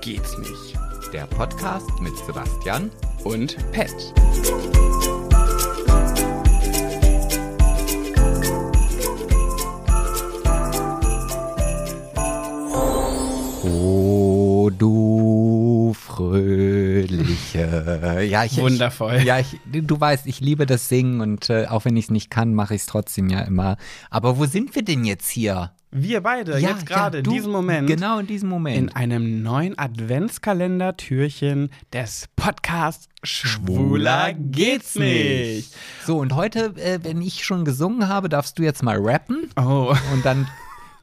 geht's nicht. Der Podcast mit Sebastian Und Pet. Oh, du Fröhliche. Ja, ich, Wundervoll. Ich, ja, ich, du weißt, ich liebe das Singen und äh, auch wenn ich es nicht kann, mache ich es trotzdem ja immer. Aber wo sind wir denn jetzt hier? Wir beide, ja, jetzt gerade, ja, in diesem Moment. Genau in diesem Moment. In einem neuen Adventskalender-Türchen des Podcasts Schwuler geht's nicht. So, und heute, äh, wenn ich schon gesungen habe, darfst du jetzt mal rappen Oh, und dann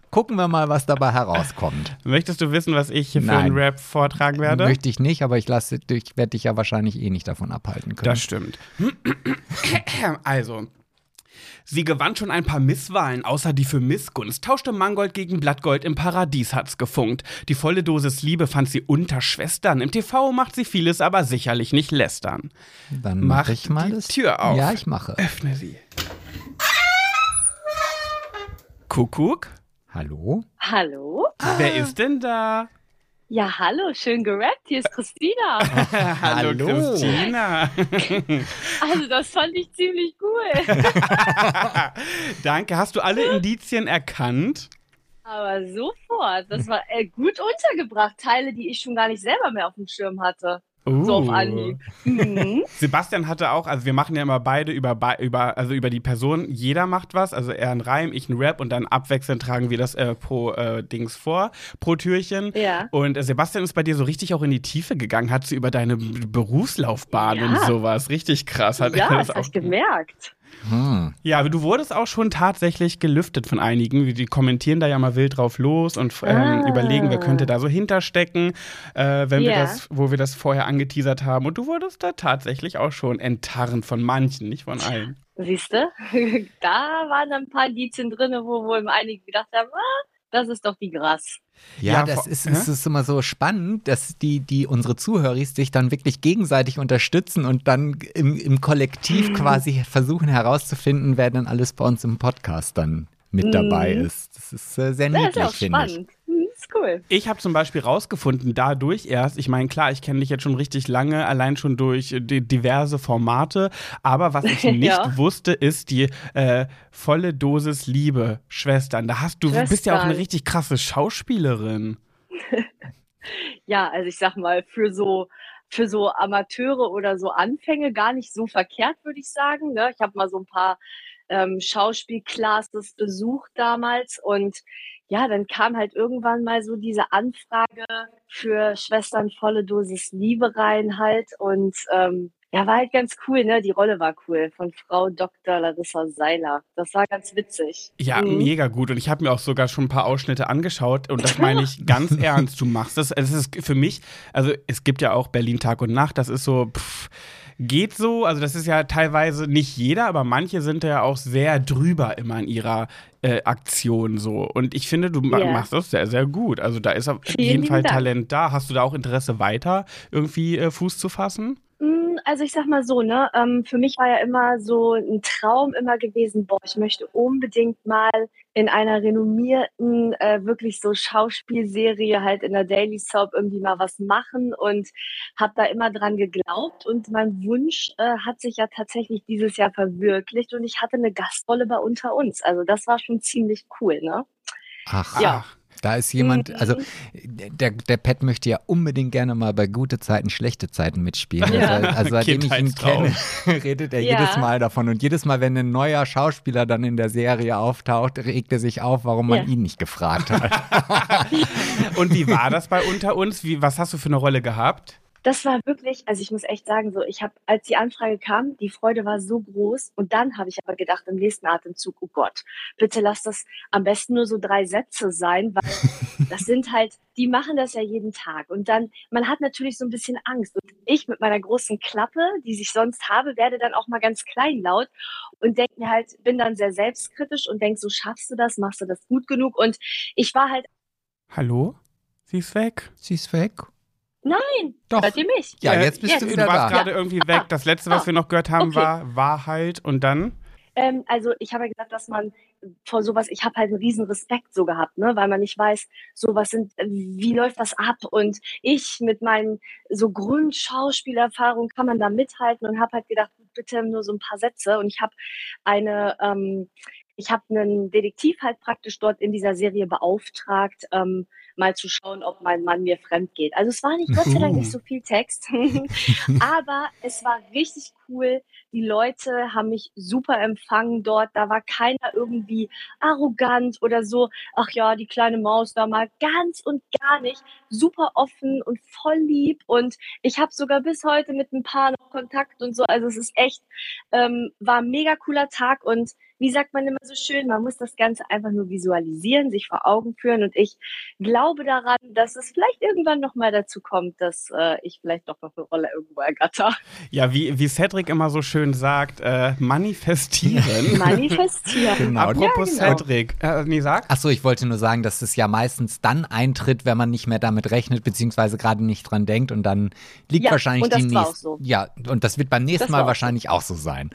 gucken wir mal, was dabei herauskommt. möchtest du wissen, was ich hier für Nein. einen Rap vortragen werde? Möchte ich nicht, aber ich lasse, ich werde dich ja wahrscheinlich eh nicht davon abhalten können. Das stimmt. Also, sie gewann schon ein paar Misswahlen, außer die für Missgunst, tauschte Mangold gegen Blattgold, im Paradies hat's gefunkt. Die volle Dosis Liebe fand sie unter Schwestern. Im TV macht sie vieles, aber sicherlich nicht lästern. Dann Mach mache ich mal die das. Tür auf. Ja, ich mache. Öffne sie. Kuckuck, Hallo? Hallo? wer ist denn da? Ja, hallo, schön gerappt. Hier ist Christina. Hallo, Hallo. Christina. Also, das fand ich ziemlich cool. Danke. Hast du alle Indizien erkannt? Aber sofort, das war äh, gut untergebracht. Teile, die ich schon gar nicht selber mehr auf dem Schirm hatte. So auf Uh. Anhieb. Mhm. Sebastian hatte auch, also wir machen ja immer beide über, bei- über, also über die Person, jeder macht was, also er einen Reim, ich einen Rap und dann abwechselnd tragen wir das äh, pro äh, Dings vor, pro Türchen. Ja. Und äh, Sebastian ist bei dir so richtig auch in die Tiefe gegangen, hat so über deine Berufslaufbahn Ja. und sowas, richtig krass. Hat Ja, er das habe ich gemerkt. Hm. Ja, aber du wurdest auch schon tatsächlich gelüftet von einigen. Die kommentieren da ja mal wild drauf los und ähm, Ah. überlegen, wer könnte da so hinterstecken, äh, wenn wir Ja. das, wo wir das vorher angeteasert haben. Und du wurdest da tatsächlich auch schon enttarnt von manchen, nicht von allen. Siehst du? Da waren ein paar Indizien drin, wo wohl einige gedacht haben, ah, das ist doch die Gras. Ja, Ja, das ist, hä? es ist immer so spannend, dass die, die unsere Zuhörer sich dann wirklich gegenseitig unterstützen und dann im, im Kollektiv quasi versuchen herauszufinden, wer denn alles bei uns im Podcast dann mit Mhm. dabei ist. Das ist äh, sehr Das ist niedlich, finde ich. Cool. Ich habe zum Beispiel rausgefunden, dadurch erst, ich meine, klar, ich kenne dich jetzt schon richtig lange, allein schon durch äh, diverse Formate, aber was ich nicht Ja. wusste, ist die äh, volle Dosis Liebe, Schwestern. Da hast du, bist ja auch eine Schwestern. richtig krasse Schauspielerin. Ja, also ich sag mal, für so für so Amateure oder so Anfänge gar nicht so verkehrt, würde ich sagen. Ne? Ich habe mal so ein paar ähm, Schauspielclasses besucht damals und ja, dann kam halt irgendwann mal so diese Anfrage für Schwestern volle Dosis Liebe rein halt und ähm, ja, war halt ganz cool, ne? Die Rolle war cool von Frau Dr. Larissa Seiler. Das war ganz witzig. Ja, Mhm. mega gut. Und ich habe mir auch sogar schon ein paar Ausschnitte angeschaut und das meine ich ganz ernst. Du machst das. Es ist für mich, also es gibt ja auch Berlin Tag und Nacht. Das ist so, pff, geht so. Also das ist ja teilweise nicht jeder, aber manche sind ja auch sehr drüber immer in ihrer äh, Aktion so. Und ich finde, du Ja. machst das sehr, sehr gut. Also da ist auf Vielen jeden Fall. Talent da. Hast du da auch Interesse weiter irgendwie äh, Fuß zu fassen? Mm, Also ich sag mal so, ne, ähm, für mich war ja immer so ein Traum immer gewesen, boah, ich möchte unbedingt mal in einer renommierten, äh, wirklich so Schauspielserie halt in der Daily Soap irgendwie mal was machen und habe da immer dran geglaubt und mein Wunsch äh, hat sich ja tatsächlich dieses Jahr verwirklicht und ich hatte eine Gastrolle bei Unter uns. Also das war schon ziemlich cool, ne? Ach, Ja. Da ist jemand, Mhm. also der, der Pat möchte ja unbedingt gerne mal bei gute Zeiten, schlechte Zeiten mitspielen. Ja. Also, also seitdem ich ihn kenne, redet er Ja. jedes Mal davon. Und jedes Mal, wenn ein neuer Schauspieler dann in der Serie auftaucht, regt er sich auf, warum man Ja. ihn nicht gefragt hat. Und wie war das bei unter uns? Wie, was hast du für eine Rolle gehabt? Das war wirklich, also ich muss echt sagen, so, ich habe, als die Anfrage kam, die Freude war so groß und dann habe ich aber gedacht im nächsten Atemzug, oh Gott, bitte lass das am besten nur so drei Sätze sein, weil das sind halt, die machen das ja jeden Tag und dann, man hat natürlich so ein bisschen Angst und ich mit meiner großen Klappe, die ich sonst habe, werde dann auch mal ganz kleinlaut und denke mir halt, bin dann sehr selbstkritisch und denke, so schaffst du das, machst du das gut genug und ich war halt, Hallo? Sie ist weg. Sie ist weg. Nein, Doch. hört ihr mich? Ja, Äh, jetzt bist jetzt. du Du wieder warst da. gerade irgendwie weg. Das letzte, was wir noch gehört haben, Okay. war Wahrheit und dann. Ähm, also ich habe ja gesagt, dass man vor sowas, ich habe halt einen riesen Respekt so gehabt, ne, weil man nicht weiß, so was sind, wie läuft das ab? Und ich mit meinen so grünen Schauspielerfahrungen kann man da mithalten und habe halt gedacht, bitte nur so ein paar Sätze. Und ich habe eine, ähm, ich habe einen Detektiv halt praktisch dort in dieser Serie beauftragt, ähm, mal zu schauen, ob mein Mann mir fremd geht. Also es war nicht, Gott sei Dank, nicht so viel Text, aber es war richtig cool. Die Leute haben mich super empfangen dort. Da war keiner irgendwie arrogant oder so. Ach ja, die kleine Maus da mal ganz und gar nicht. Super offen und voll lieb. Und ich habe sogar bis heute mit ein paar noch Kontakt und so. Also es ist echt, ähm, war ein mega cooler Tag und wie sagt man immer so schön, man muss das Ganze einfach nur visualisieren, sich vor Augen führen. Und ich glaube daran, dass es vielleicht irgendwann nochmal dazu kommt, dass äh, ich vielleicht doch noch eine Rolle irgendwo ergatter. Ja, wie, wie Cedric immer so schön sagt, äh, manifestieren. manifestieren. Genau. Apropos ja, genau. Cedric. Äh, nee, sag. Achso, ich wollte nur sagen, dass es ja meistens dann eintritt, wenn man nicht mehr damit rechnet, beziehungsweise gerade nicht dran denkt. Und dann liegt ja, wahrscheinlich die nächste. So. Ja, und das wird beim nächsten Mal wahrscheinlich so. auch so sein.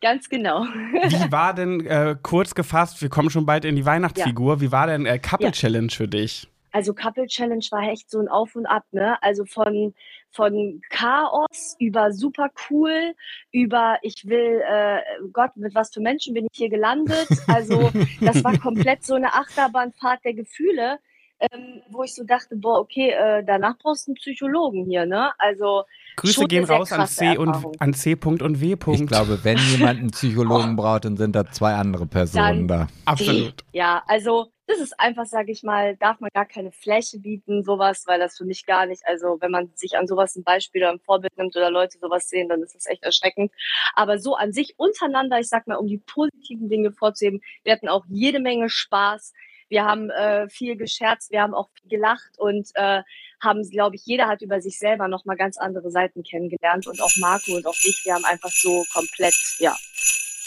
Ganz genau. Wie war denn, äh, kurz gefasst, wir kommen schon bald in die Weihnachtsfigur, ja. wie war denn äh, Couple ja. Challenge für dich? Also Couple Challenge war echt so ein Auf und Ab, ne? Also von, von Chaos über super cool, über ich will, äh, Gott, mit was für Menschen bin ich hier gelandet. Also das war komplett so eine Achterbahnfahrt der Gefühle ähm, wo ich so dachte, boah, okay, äh, danach brauchst du einen Psychologen hier, ne? Also Grüße gehen raus an C und an C. und W. Ich glaube, wenn jemand einen Psychologen braucht, dann sind da zwei andere Personen dann da. Absolut. Ja, also das ist einfach, sage ich mal, darf man gar keine Fläche bieten, sowas, weil das für mich gar nicht, also wenn man sich an sowas ein Beispiel oder ein Vorbild nimmt oder Leute sowas sehen, dann ist das echt erschreckend. Aber so an sich untereinander, ich sag mal, um die positiven Dinge vorzuheben, wir hatten auch jede Menge Spaß. Wir haben äh, viel gescherzt, wir haben auch viel gelacht und äh, haben, glaube ich, jeder hat über sich selber nochmal ganz andere Seiten kennengelernt und auch Marco und auch ich, wir haben einfach so komplett, ja,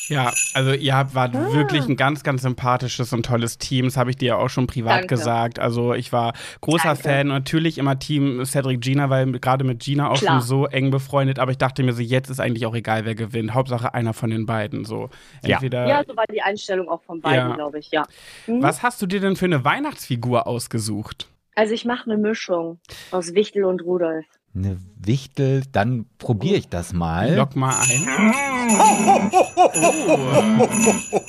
ja, also ihr habt, wart ah. wirklich ein ganz, ganz sympathisches und tolles Team. Das habe ich dir ja auch schon privat Danke. gesagt. Also ich war großer Danke. Fan. Natürlich immer Team Cedric Gina, weil gerade mit Gina auch Klar. schon so eng befreundet. Aber ich dachte mir so, jetzt ist eigentlich auch egal, wer gewinnt. Hauptsache einer von den beiden. So entweder. Ja, ja so war die Einstellung auch von beiden, ja. glaube ich. Ja. Mhm. Was hast du dir denn für eine Weihnachtsfigur ausgesucht? Also ich mache eine Mischung aus Wichtel und Rudolf. Eine Wichtel, dann probiere ich das mal. Lock mal ein. Oh.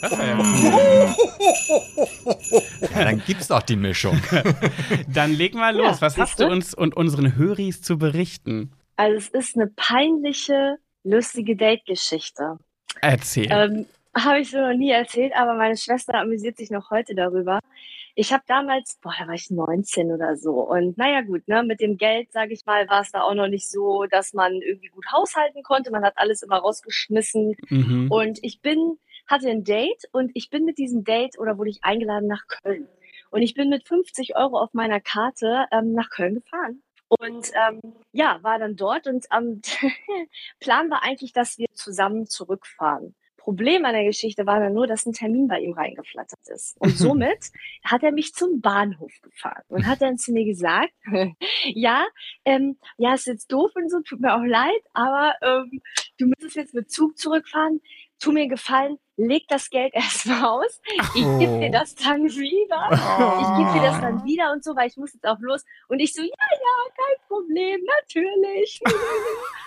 Das war ja cool. Ja, dann gibt's doch die Mischung. dann leg mal los. Ja, Was hast du uns und unseren Höris zu berichten? Also es ist eine peinliche, lustige Date-Geschichte. Erzähl. Ähm, Habe ich so noch nie erzählt, aber meine Schwester amüsiert sich noch heute darüber. Ich habe damals, boah, da war ich 19 oder so. Und naja, gut, ne, mit dem Geld, sage ich mal, war es da auch noch nicht so, dass man irgendwie gut haushalten konnte. Man hat alles immer rausgeschmissen. Mhm. Und ich bin, hatte ein Date und ich bin mit diesem Date oder wurde ich eingeladen nach Köln. Und ich bin mit 50 Euro auf meiner Karte ähm, nach Köln gefahren. Und ähm, ja, war dann dort und ähm, Plan war eigentlich, dass wir zusammen zurückfahren. Problem an der Geschichte war dann nur, dass ein Termin bei ihm reingeflattert ist. Und somit hat er mich zum Bahnhof gefahren und hat dann zu mir gesagt, ja, ähm, ja, ist jetzt doof und so, tut mir auch leid, aber ähm, du müsstest jetzt mit Zug zurückfahren. Tu mir gefallen, leg das Geld erstmal aus. Ich oh. gebe dir das dann wieder. Oh. Ich gebe dir das dann wieder und so, weil ich muss jetzt auch los. Und ich so, ja, ja, kein Problem, natürlich.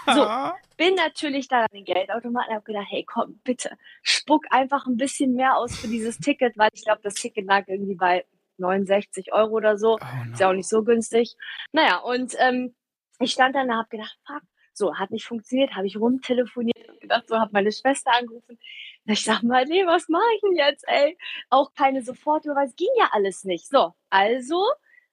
so, bin natürlich da an den Geldautomaten und habe gedacht, hey, komm, bitte, spuck einfach ein bisschen mehr aus für dieses Ticket, weil ich glaube, das Ticket lag irgendwie bei 69 Euro oder so. Oh, no. Ist ja auch nicht so günstig. Naja, und ähm, ich stand dann da, habe gedacht, fuck, so, hat nicht funktioniert, habe ich rumtelefoniert und gedacht, so, habe meine Schwester angerufen. Ich sag mal, nee, was mache ich denn jetzt, ey? Auch keine Soforthörer, es ging ja alles nicht. So, also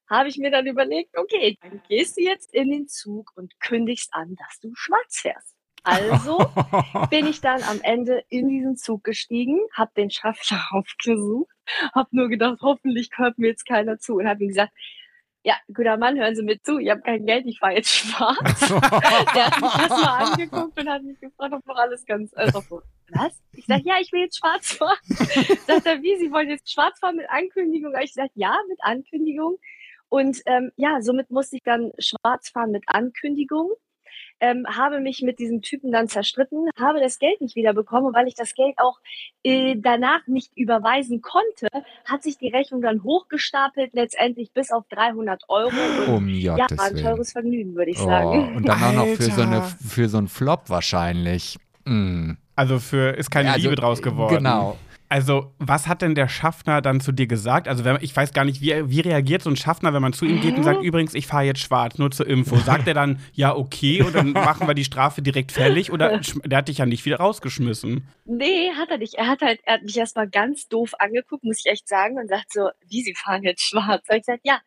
habe ich mir dann überlegt, okay, dann gehst du jetzt in den Zug und kündigst an, dass du schwarz fährst. Also bin ich dann am Ende in diesen Zug gestiegen, habe den Schaffner aufgesucht, habe nur gedacht, hoffentlich hört mir jetzt keiner zu und habe ihm gesagt, ja, guter Mann, hören Sie mir zu, ich habe kein Geld, ich fahre jetzt schwarz. Der hat mich erstmal angeguckt und hat mich gefragt, ob noch alles ganz, also so, was? Ich sage, ja, ich will jetzt schwarz fahren. Sagt er, wie, Sie wollen jetzt schwarz fahren mit Ankündigung? Ich sage, ja, mit Ankündigung. Und ähm, ja, somit musste ich dann schwarz fahren mit Ankündigung. Ähm, habe mich mit diesem Typen dann zerstritten, habe das Geld nicht wiederbekommen und weil ich das Geld auch äh, danach nicht überweisen konnte, hat sich die Rechnung dann hochgestapelt, letztendlich bis auf 300 Euro. Um ja, Gottes war ein Willen. teures Vergnügen, würde ich Oh, sagen. und dann auch noch für so, eine, für so einen Flop wahrscheinlich. Mm. Also für ist keine Also, Liebe draus geworden. Genau. Also, was hat denn der Schaffner dann zu dir gesagt? Also, wenn, ich weiß gar nicht, wie, wie reagiert so ein Schaffner, wenn man zu ihm geht und sagt, übrigens, ich fahre jetzt schwarz, nur zur Info. Sagt er dann, ja, okay, und dann machen wir die Strafe direkt fällig? Oder der hat dich ja nicht wieder rausgeschmissen? Nee, hat er nicht. Er hat halt, er hat mich erstmal ganz doof angeguckt, muss ich echt sagen, und sagt so, wie, Sie fahren jetzt schwarz? Da hab ich gesagt, ja,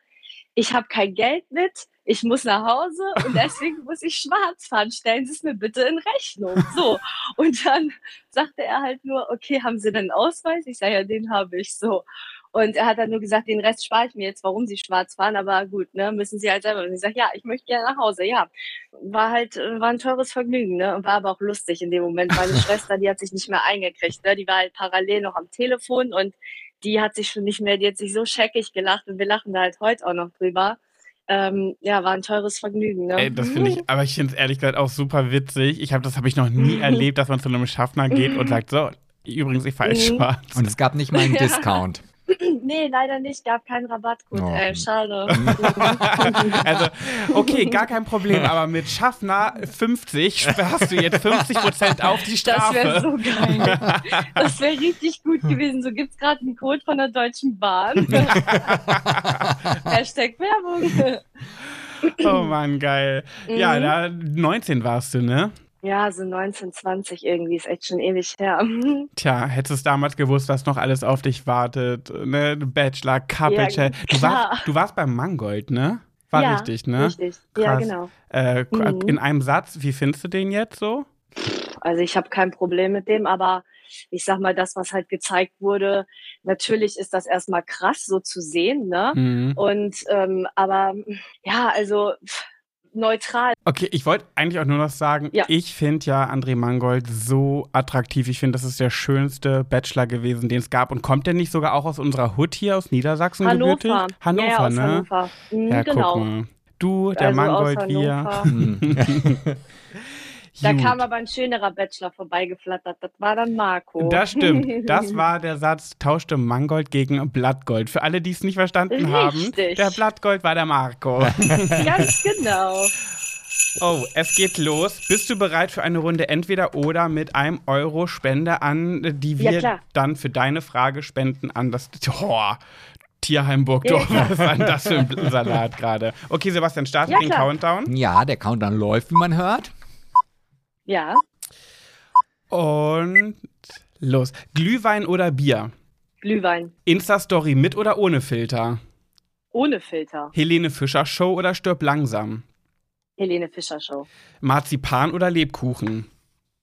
ich habe kein Geld mit, ich muss nach Hause und deswegen muss ich schwarz fahren. Stellen Sie es mir bitte in Rechnung. So. Und dann sagte er halt nur, okay, haben Sie denn einen Ausweis? Ich sage, ja, den habe ich so. Und er hat dann nur gesagt, den Rest spare ich mir jetzt, warum Sie schwarz fahren, aber gut, ne, müssen Sie halt selber. Und ich sage, ja, ich möchte gerne nach Hause, ja. War halt, äh, war ein teures Vergnügen, ne, und war aber auch lustig in dem Moment. Meine Schwester, die hat sich nicht mehr eingekriegt, ne, die war halt parallel noch am Telefon und die hat sich schon nicht mehr, die hat sich so scheckig gelacht und wir lachen da halt heute auch noch drüber. Ähm, ja, war ein teures Vergnügen, ne. Ey, das finde ich, aber ich finde es ehrlich gesagt auch super witzig. Ich habe das habe ich noch nie erlebt, dass man zu einem Schaffner geht und sagt, so, übrigens, ich fahre jetzt Mhm. schwarz. Und es gab nicht mal einen. Discount. Nee, leider nicht, gab keinen Rabattcode. Oh. Äh, schade. Also, okay, gar kein Problem, aber mit Schaffner 50 hast du jetzt 50% auf die Das wäre Strafe. so geil. Das wäre richtig gut gewesen. So gibt's gerade einen Code von der Deutschen Bahn. Hashtag Werbung. oh Mann, geil. Ja, Mhm. da 19 warst du, ne? Ja, so 1920 irgendwie ist echt schon ewig her. Tja, hättest du damals gewusst, was noch alles auf dich wartet, ne? Bachelor, Couple Ja. Du warst, du warst beim Mangold, ne? War ja, richtig, ne? Richtig. Ja, Krass. genau. Äh, Mhm. In einem Satz, wie findest du den jetzt so? Also ich habe kein Problem mit dem, aber ich sag mal, das, was halt gezeigt wurde, natürlich ist das erstmal krass, so zu sehen, ne? Mhm. Und ähm, aber ja, also neutral. Okay, ich wollte eigentlich auch nur noch sagen, Ja. ich finde ja André Mangold so attraktiv. Ich finde, das ist der schönste Bachelor gewesen, den es gab. Und kommt der nicht sogar auch aus unserer Hood hier, aus Niedersachsen gebürtig? Hannover. Hannover, ja, aus ne? Hannover. Mhm, Ja, genau. guck mal. Du, der Also Mangold, wir. Da Gut. kam aber ein schönerer Bachelor vorbeigeflattert. Das war dann Marco. Das stimmt. Das war der Satz, tauschte Mangold gegen Blattgold. Für alle, die es nicht verstanden haben, Richtig. der Blattgold war der Marco. Ganz genau. Oh, es geht los. Bist du bereit für eine Runde entweder oder mit einem Euro Spende an, die Ja, wir klar. dann für deine Frage spenden an das oh, Tierheim Burgdorf? Ja. Was war denn das für ein Salat gerade? Okay, Sebastian, starte Ja, den klar. Countdown. Ja, der Countdown läuft, wie man hört. Ja, Und los. Glühwein oder Bier? Glühwein. Insta-Story mit oder ohne Filter? Ohne Filter. Helene Fischer Show oder stirb langsam? Helene Fischer Show. Marzipan oder Lebkuchen?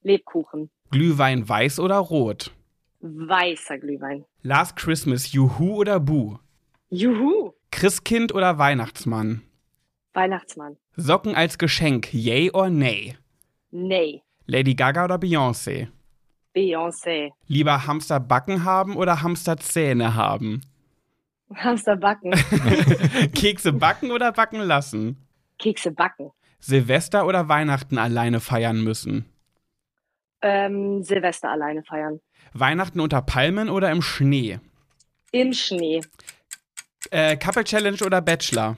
Lebkuchen. Glühwein weiß oder rot? Weißer Glühwein. Last Christmas Juhu oder Bu? Juhu. Christkind oder Weihnachtsmann? Weihnachtsmann. Socken als Geschenk, yay or nay? Nee. Lady Gaga oder Beyoncé? Beyoncé. Lieber Hamster Backen haben oder Hamster Zähne haben? Hamster backen. Kekse backen oder backen lassen? Kekse backen. Silvester oder Weihnachten alleine feiern müssen? Ähm, Silvester alleine feiern. Weihnachten unter Palmen oder im Schnee? Im Schnee. Äh, Couple Challenge oder Bachelor?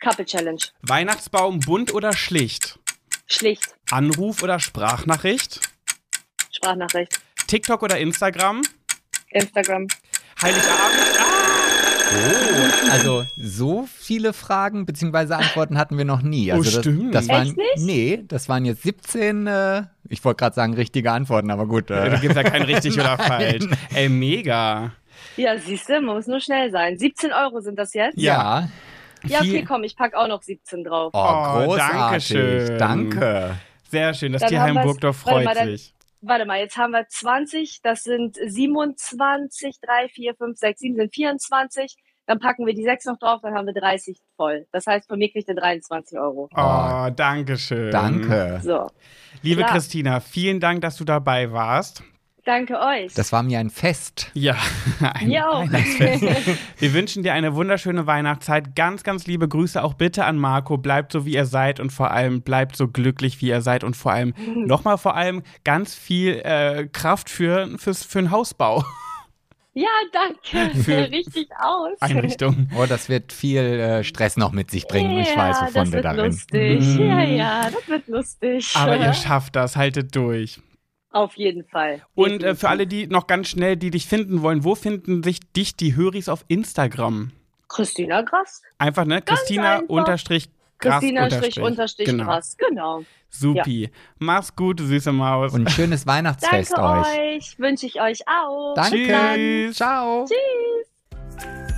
Couple Challenge. Weihnachtsbaum bunt oder schlicht? Schlicht. Anruf oder Sprachnachricht? Sprachnachricht. TikTok oder Instagram? Instagram. Heiligabend? Ah! Oh, also so viele Fragen bzw. Antworten hatten wir noch nie. Oh, Also das, stimmt. Das waren, Echt nicht? Nee, das waren jetzt 17, äh, ich wollte gerade sagen richtige Antworten, aber gut. Da Äh, gibt's ja kein richtig oder falsch. Ey, mega. Ja, siehst du, man muss nur schnell sein. 17 Euro sind das jetzt? ja. Ja, okay, Viel- komm, ich pack auch noch 17 drauf. Oh, Oh, großartig. Dankeschön. Danke. Sehr schön, das Tierheim Burgdorf warte freut mal, dann- sich. Warte mal, jetzt haben wir 20, das sind 27, 3, 4, 5, 6, 7 sind 24. Dann packen wir die 6 noch drauf, dann haben wir 30 voll. Das heißt, von mir kriegt ihr 23 Euro. Oh, danke schön. Danke. So, Liebe Klar. Christina, vielen Dank, dass du dabei warst. Danke euch. Das war mir ein Fest. Ja, ein Mir auch. Weihnachtsfest. Wir wünschen dir eine wunderschöne Weihnachtszeit. Ganz, ganz liebe Grüße auch bitte an Marco. Bleibt so, wie ihr seid und vor allem bleibt so glücklich, wie ihr seid und vor allem, nochmal vor allem, ganz viel äh, Kraft für, fürs, für einen Hausbau. Ja, danke. Für- Richtig aus. Einrichtung. Oh, das wird viel äh, Stress noch mit sich bringen. ich Ja, weiß, wovon das du wird darin. lustig. Mhm. Ja, ja, das wird lustig. Aber ihr schafft das, haltet durch. Auf jeden Fall. Und äh, für alle, die noch ganz schnell, die dich finden wollen, wo finden sich dich die Höris auf Instagram? Christina Grass. Einfach, ne? Christina einfach. unterstrich Grass Christina Strich unterstrich Genau. Grass. Genau. Supi. Mach's gut, süße Maus. Und ein schönes Weihnachtsfest Danke euch. euch. Wünsche ich euch auch. Danke. Tschüss. Ciao. Tschüss.